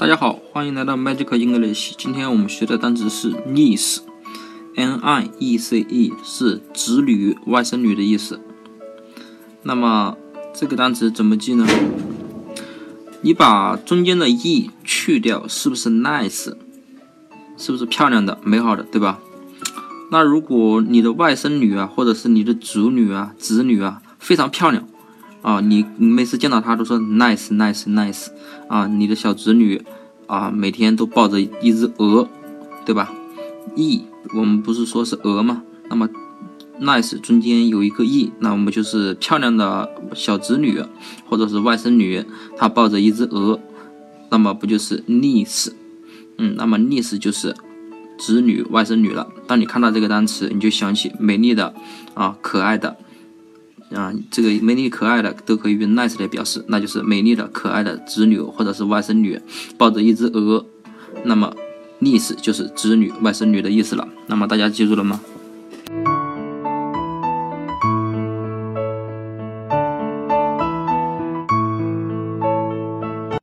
大家好，欢迎来到 Magic English。今天我们学的单词是 niece，n i e c e，是侄女、外甥女的意思。那么这个单词怎么记呢？你把中间的 e 去掉，是不是 nice？是不是漂亮的、美好的，对吧？那如果你的外甥女啊，或者是你的侄女啊、侄女啊，非常漂亮。啊，你你每次见到他都说 nice nice nice 啊，你的小侄女啊，每天都抱着一只鹅，对吧？e 我们不是说是鹅吗？那么 nice 中间有一个 e，那我们就是漂亮的小侄女或者是外甥女，她抱着一只鹅，那么不就是 niece？嗯，那么 niece 就是侄女、外甥女了。当你看到这个单词，你就想起美丽的啊，可爱的。啊，这个美丽可爱的都可以用 nice 来表示，那就是美丽的可爱的侄女或者是外甥女抱着一只鹅，那么 niece 就是侄女外甥女的意思了。那么大家记住了吗？